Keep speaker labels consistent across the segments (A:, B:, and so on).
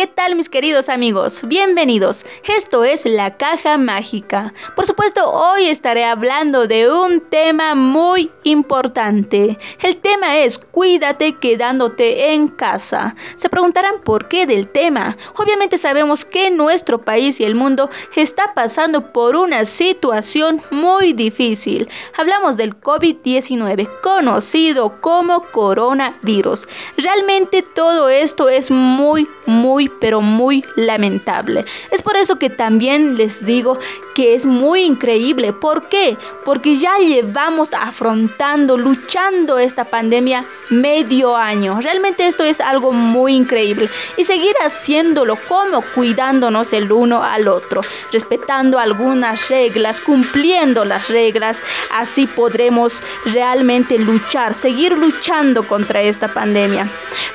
A: ¿qué tal mis queridos amigos? Bienvenidos. Esto es La Caja Mágica. Por supuesto, hoy estaré hablando de un tema muy importante. El tema es Cuídate quedándote en casa. Se preguntarán por qué del tema. Obviamente sabemos que nuestro país y el mundo está pasando por una situación muy difícil. Hablamos del COVID-19, conocido como coronavirus. Realmente todo esto es muy, muy, pero muy lamentable. Es por eso que también les digo que es muy increíble. ¿Por qué? Porque ya llevamos afrontando, luchando esta pandemia medio año. Realmente esto es algo muy increíble. Y seguir haciéndolo como cuidándonos el uno al otro, respetando algunas reglas, cumpliendo las reglas. Así podremos realmente luchar, seguir luchando contra esta pandemia.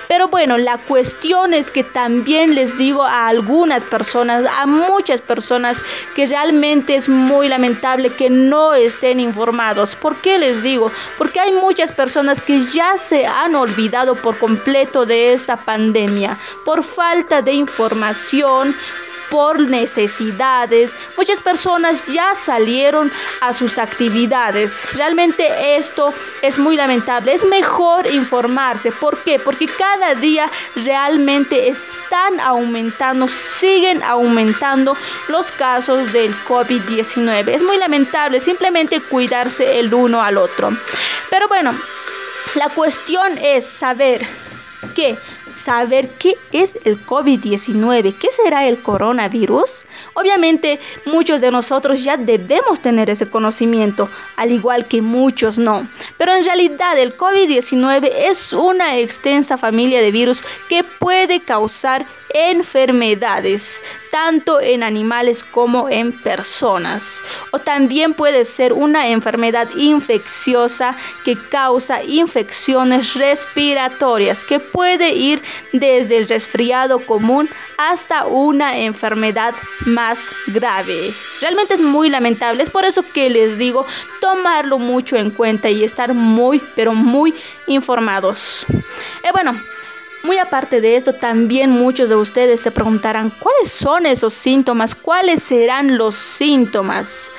A: Pero bueno, la cuestión es que también les digo a algunas personas, a muchas personas, que realmente es muy lamentable que no estén informados. ¿Por qué les digo? Porque hay muchas personas que ya se han olvidado por completo de esta pandemia, por falta de información, por necesidades. Muchas personas ya salieron a sus actividades. Realmente esto es muy lamentable. Es mejor informarse. ¿Por qué? Porque cada día realmente están aumentando, siguen aumentando los casos del COVID-19. Es muy lamentable simplemente cuidarse el uno al otro. Pero bueno, la cuestión es saber que saber qué es el COVID-19, qué será el coronavirus. Obviamente muchos de nosotros ya debemos tener ese conocimiento, al igual que muchos no. Pero en realidad el COVID-19 es una extensa familia de virus que puede causar enfermedades, tanto en animales como en personas. O también puede ser una enfermedad infecciosa que causa infecciones respiratorias, que puede ir desde el resfriado común hasta una enfermedad más grave. Realmente es muy lamentable, es por eso que les digo tomarlo mucho en cuenta y estar muy, pero muy informados. Eh, bueno, muy aparte de esto, también muchos de ustedes se preguntarán cuáles son esos síntomas, cuáles serán los síntomas.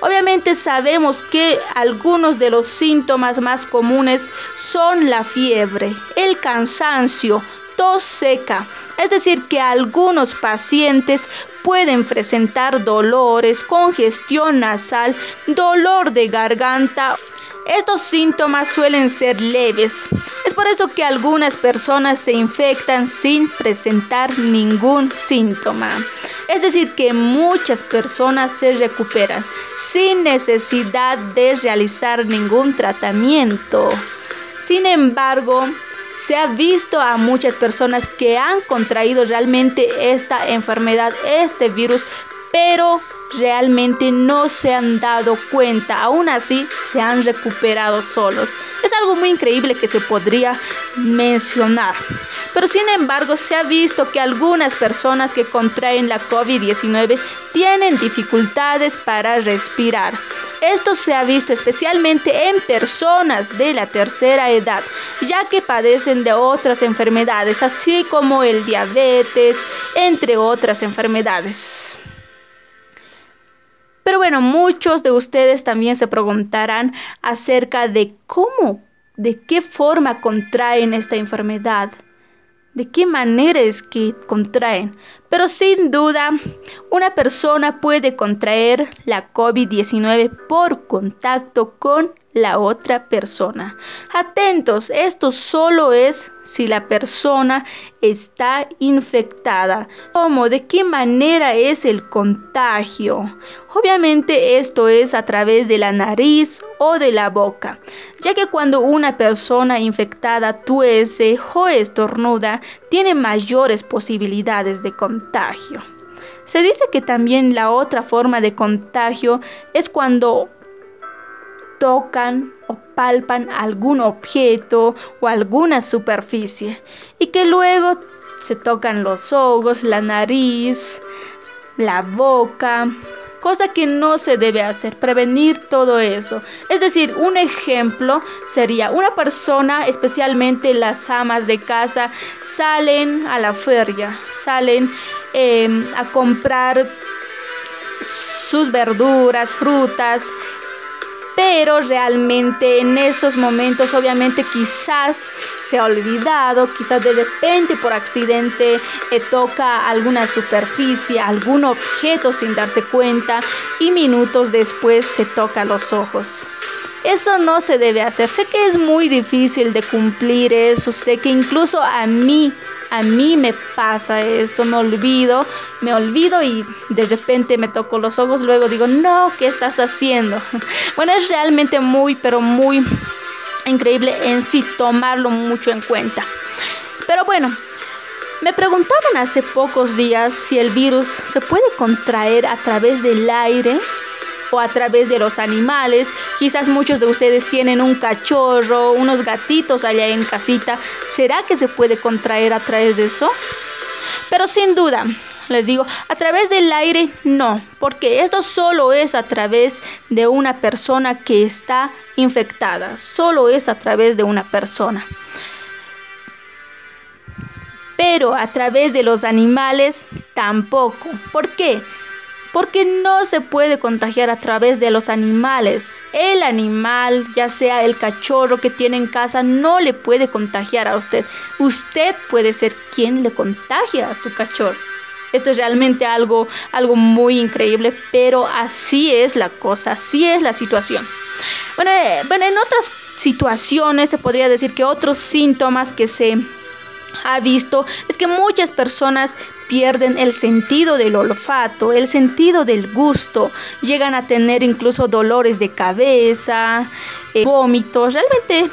A: Obviamente sabemos que algunos de los síntomas más comunes son la fiebre, el cansancio, tos seca. Es decir, que algunos pacientes pueden presentar dolores, congestión nasal, dolor de garganta estos síntomas suelen ser leves. Es por eso que algunas personas se infectan sin presentar ningún síntoma. Es decir, que muchas personas se recuperan sin necesidad de realizar ningún tratamiento. Sin embargo, se ha visto a muchas personas que han contraído realmente esta enfermedad, este virus, pero realmente no se han dado cuenta, aún así se han recuperado solos. Es algo muy increíble que se podría mencionar. Pero sin embargo se ha visto que algunas personas que contraen la COVID-19 tienen dificultades para respirar. Esto se ha visto especialmente en personas de la tercera edad, ya que padecen de otras enfermedades, así como el diabetes, entre otras enfermedades. Pero bueno, muchos de ustedes también se preguntarán acerca de cómo, de qué forma contraen esta enfermedad, de qué manera es que contraen. Pero sin duda, una persona puede contraer la COVID-19 por contacto con la otra persona. Atentos, esto solo es si la persona está infectada. ¿Cómo? ¿De qué manera es el contagio? Obviamente esto es a través de la nariz o de la boca, ya que cuando una persona infectada tuese o estornuda, tiene mayores posibilidades de contagio. Se dice que también la otra forma de contagio es cuando tocan o palpan algún objeto o alguna superficie y que luego se tocan los ojos, la nariz, la boca, cosa que no se debe hacer, prevenir todo eso. Es decir, un ejemplo sería una persona, especialmente las amas de casa, salen a la feria, salen em, a comprar sus verduras, frutas, pero realmente en esos momentos obviamente quizás se ha olvidado, quizás de repente por accidente eh, toca alguna superficie, algún objeto sin darse cuenta y minutos después se toca los ojos. Eso no se debe hacer. Sé que es muy difícil de cumplir eso, sé que incluso a mí a mí me pasa eso, me olvido, me olvido y de repente me toco los ojos, luego digo, no, ¿qué estás haciendo? Bueno, es realmente muy, pero muy increíble en sí tomarlo mucho en cuenta. Pero bueno, me preguntaban hace pocos días si el virus se puede contraer a través del aire o a través de los animales. Quizás muchos de ustedes tienen un cachorro, unos gatitos allá en casita. ¿Será que se puede contraer a través de eso? Pero sin duda, les digo, a través del aire no, porque esto solo es a través de una persona que está infectada, solo es a través de una persona. Pero a través de los animales tampoco. ¿Por qué? Porque no se puede contagiar a través de los animales. El animal, ya sea el cachorro que tiene en casa, no le puede contagiar a usted. Usted puede ser quien le contagia a su cachorro. Esto es realmente algo, algo muy increíble, pero así es la cosa, así es la situación. Bueno, eh, bueno, en otras situaciones se podría decir que otros síntomas que se ha visto es que muchas personas pierden el sentido del olfato, el sentido del gusto, llegan a tener incluso dolores de cabeza, eh, vómitos, realmente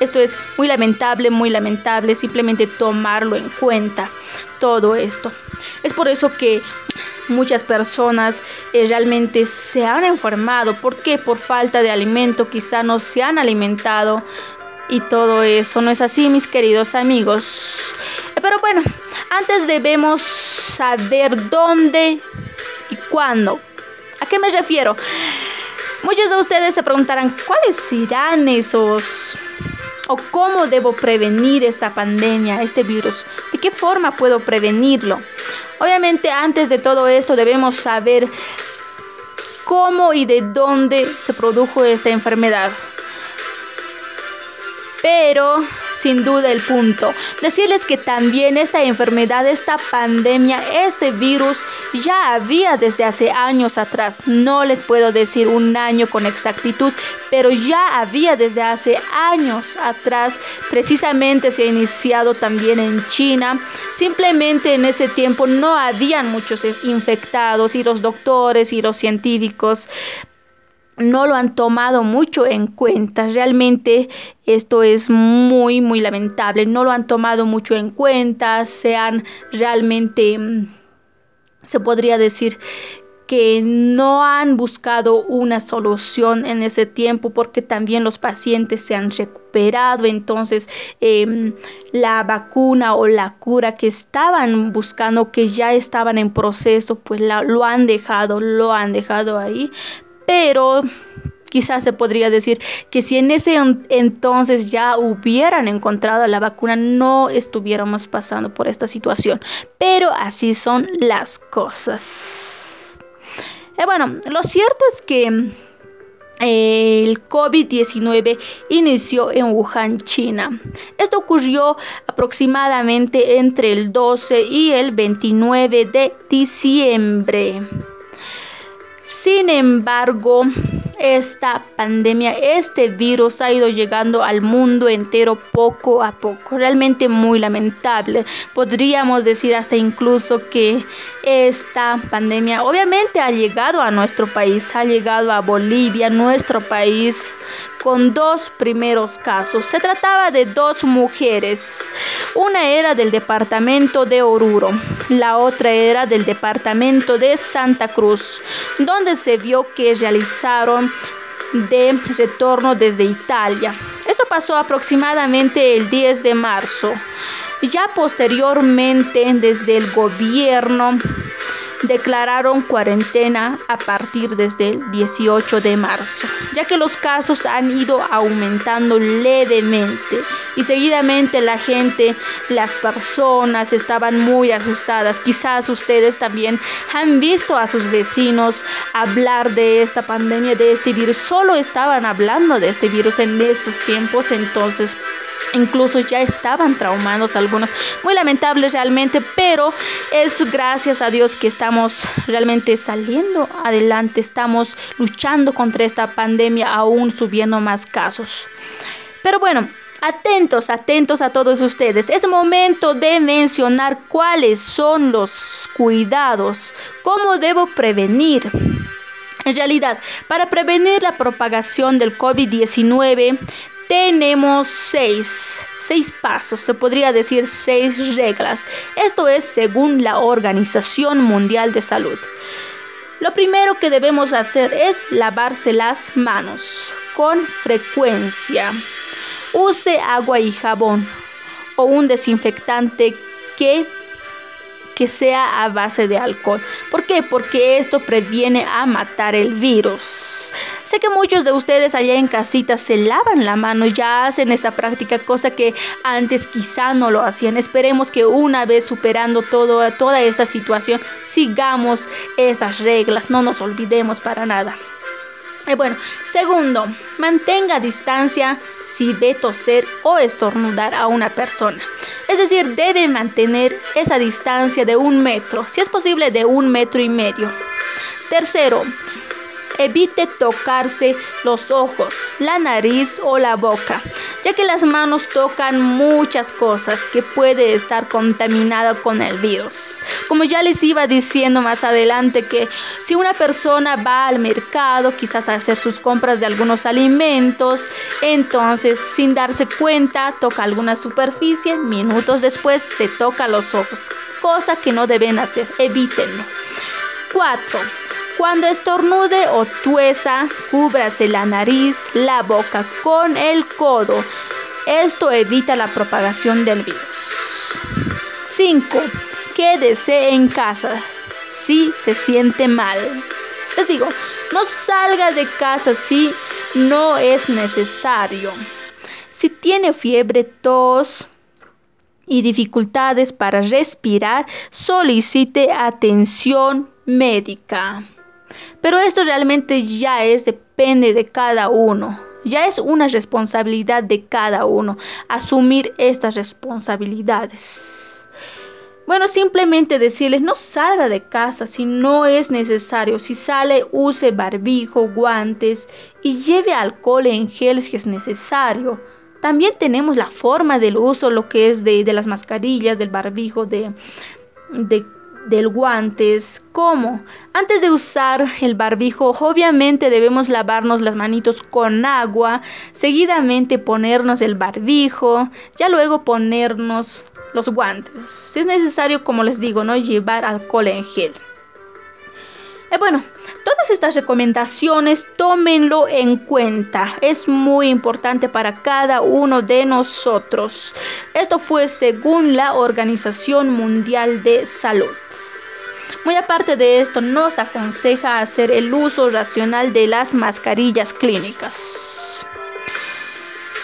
A: esto es muy lamentable, muy lamentable, simplemente tomarlo en cuenta, todo esto. Es por eso que muchas personas eh, realmente se han enfermado. ¿Por qué? Por falta de alimento, quizá no se han alimentado y todo eso. ¿No es así, mis queridos amigos? Pero bueno, antes debemos saber dónde y cuándo. ¿A qué me refiero? Muchos de ustedes se preguntarán, ¿cuáles serán esos o cómo debo prevenir esta pandemia, este virus? ¿De qué forma puedo prevenirlo? Obviamente antes de todo esto debemos saber cómo y de dónde se produjo esta enfermedad. Pero sin duda el punto. Decirles que también esta enfermedad, esta pandemia, este virus ya había desde hace años atrás. No les puedo decir un año con exactitud, pero ya había desde hace años atrás. Precisamente se ha iniciado también en China. Simplemente en ese tiempo no habían muchos infectados y los doctores y los científicos no lo han tomado mucho en cuenta. Realmente esto es muy, muy lamentable. No lo han tomado mucho en cuenta. Se han realmente, mm, se podría decir que no han buscado una solución en ese tiempo porque también los pacientes se han recuperado. Entonces, em, la vacuna o la cura que estaban buscando, que ya estaban en proceso, pues lo han dejado, lo han dejado ahí pero quizás se podría decir que si en ese entonces ya hubieran encontrado la vacuna, no estuviéramos pasando por esta situación. Pero así son las cosas. Eh, bueno, lo cierto es que eh, el COVID-19 inició en Wuhan, China. Esto ocurrió aproximadamente entre el 12 y el 29 de diciembre. Sin embargo, esta pandemia, este virus ha ido llegando al mundo entero poco a poco. Realmente muy lamentable. Podríamos decir hasta incluso que esta pandemia obviamente ha llegado a nuestro país, ha llegado a Bolivia, nuestro país, con dos primeros casos. Se trataba de dos mujeres. Una era del departamento de Oruro, la otra era del departamento de Santa Cruz, donde se vio que realizaron de retorno desde Italia. Esto pasó aproximadamente el 10 de marzo. Ya posteriormente, desde el gobierno, declararon cuarentena a partir desde el 18 de marzo, ya que los casos han ido aumentando levemente y seguidamente la gente, las personas estaban muy asustadas. Quizás ustedes también han visto a sus vecinos hablar de esta pandemia, de este virus. Solo estaban hablando de este virus en esos tiempos, entonces Incluso ya estaban traumados algunos. Muy lamentables realmente, pero es gracias a Dios que estamos realmente saliendo adelante. Estamos luchando contra esta pandemia, aún subiendo más casos. Pero bueno, Atentos, atentos a todos ustedes. Es momento de mencionar cuáles son los cuidados, cómo debo prevenir. En realidad, para prevenir la propagación del COVID-19, tenemos seis, seis pasos, se podría decir seis reglas. Esto es según la Organización Mundial de Salud. Lo primero que debemos hacer es lavarse las manos con frecuencia. Use agua y jabón o un desinfectante que que sea a base de alcohol. ¿Por qué? Porque esto previene a matar el virus. Sé que muchos de ustedes allá en casita se lavan la mano y ya hacen esa práctica, cosa que antes quizá no lo hacían. Esperemos que una vez superando todo, toda esta situación, sigamos estas reglas, no nos olvidemos para nada. Y bueno, segundo, mantenga distancia si ve toser o estornudar a una persona. Es decir, debe mantener esa distancia de un metro, si es posible de un metro y medio. Tercero, Evite tocarse los ojos, la nariz o la boca, ya que las manos tocan muchas cosas que puede estar contaminada con el virus. Como ya les iba diciendo más adelante que si una persona va al mercado quizás a hacer sus compras de algunos alimentos, entonces sin darse cuenta toca alguna superficie, minutos después se toca los ojos, cosa que no deben hacer, evítenlo. 4 cuando estornude o tuesa, cúbrase la nariz, la boca con el codo. Esto evita la propagación del virus. 5. Quédese en casa si se siente mal. Les digo, no salga de casa si no es necesario. Si tiene fiebre, tos y dificultades para respirar, solicite atención médica. Pero esto realmente ya es, depende de cada uno. Ya es una responsabilidad de cada uno asumir estas responsabilidades. Bueno, simplemente decirles, no salga de casa si no es necesario. Si sale, use barbijo, guantes y lleve alcohol en gel si es necesario. También tenemos la forma del uso, lo que es de, las mascarillas, del barbijo, de, de del guantes. ¿Cómo? Antes de usar el barbijo, obviamente debemos lavarnos las manitos con agua, seguidamente ponernos el barbijo, ya luego ponernos los guantes. Si es necesario, como les digo, no llevar alcohol en gel. Eh, bueno, todas estas recomendaciones tómenlo en cuenta. Es muy importante para cada uno de nosotros. Esto fue según la Organización Mundial de Salud. Muy aparte de esto, nos aconseja hacer el uso racional de las mascarillas clínicas.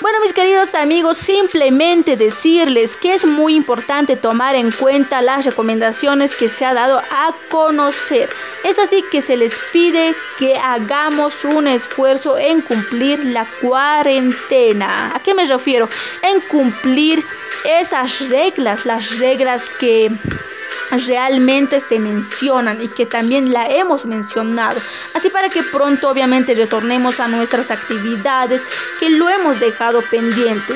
A: Bueno, mis queridos amigos, simplemente decirles que es muy importante tomar en cuenta las recomendaciones que se ha dado a conocer. Es así que se les pide que hagamos un esfuerzo en cumplir la cuarentena. ¿A qué me refiero? En cumplir esas reglas, las reglas que realmente se mencionan y que también la hemos mencionado. Así para que pronto obviamente retornemos a nuestras actividades que lo hemos dejado pendiente.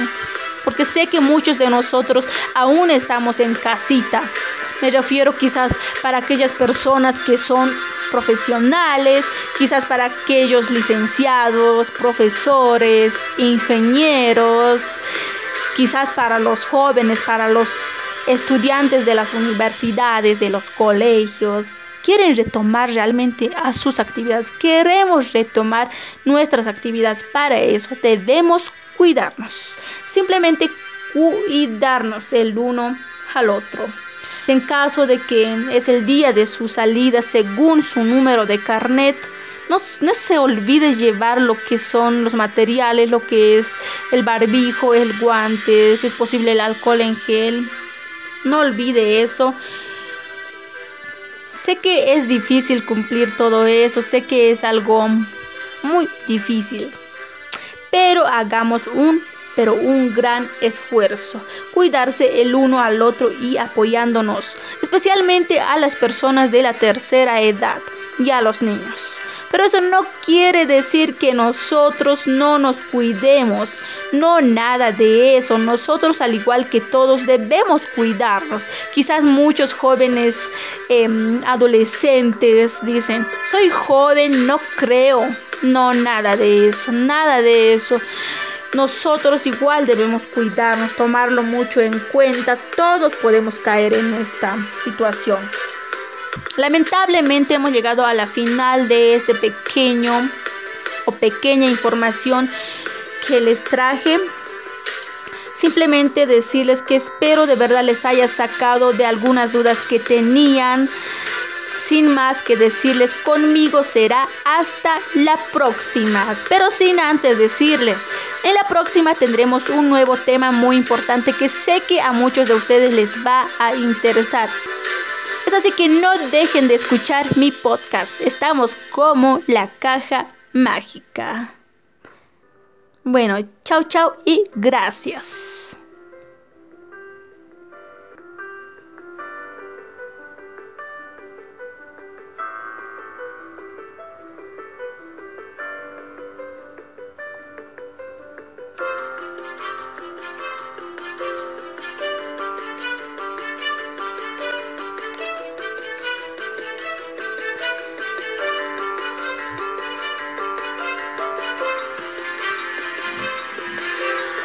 A: Porque sé que muchos de nosotros aún estamos en casita. Me refiero quizás para aquellas personas que son profesionales, quizás para aquellos licenciados, profesores, ingenieros, quizás para los jóvenes, para los estudiantes de las universidades, de los colegios, quieren retomar realmente a sus actividades. Queremos retomar nuestras actividades. Para eso debemos cuidarnos. Simplemente cuidarnos el uno al otro. En caso de que es el día de su salida según su número de carnet, no, no, se olvide llevar lo que son los materiales, lo que es el barbijo, el guante, si es posible el alcohol en gel. No olvide eso. Sé que es difícil cumplir todo eso, sé que es algo muy difícil, pero hagamos un pero un gran esfuerzo. Cuidarse el uno al otro y apoyándonos, especialmente a las personas de la tercera edad y a los niños. Pero eso no quiere decir que nosotros no nos cuidemos. No, nada de eso. Nosotros, al igual que todos, debemos cuidarnos. Quizás muchos jóvenes em, adolescentes dicen, soy joven, no creo. No, nada de eso, nada de eso. Nosotros igual debemos cuidarnos, tomarlo mucho en cuenta. Todos podemos caer en esta situación. Lamentablemente hemos llegado a la final de este pequeño o pequeña información que les traje. Simplemente decirles que espero de verdad les haya sacado de algunas dudas que tenían sin más que decirles, conmigo será hasta la próxima. Pero sin antes decirles, en la próxima tendremos un nuevo tema muy importante que sé que a muchos de ustedes les va a interesar. Es así que no dejen de escuchar mi podcast. Estamos como la caja mágica. Bueno, chao chao y gracias.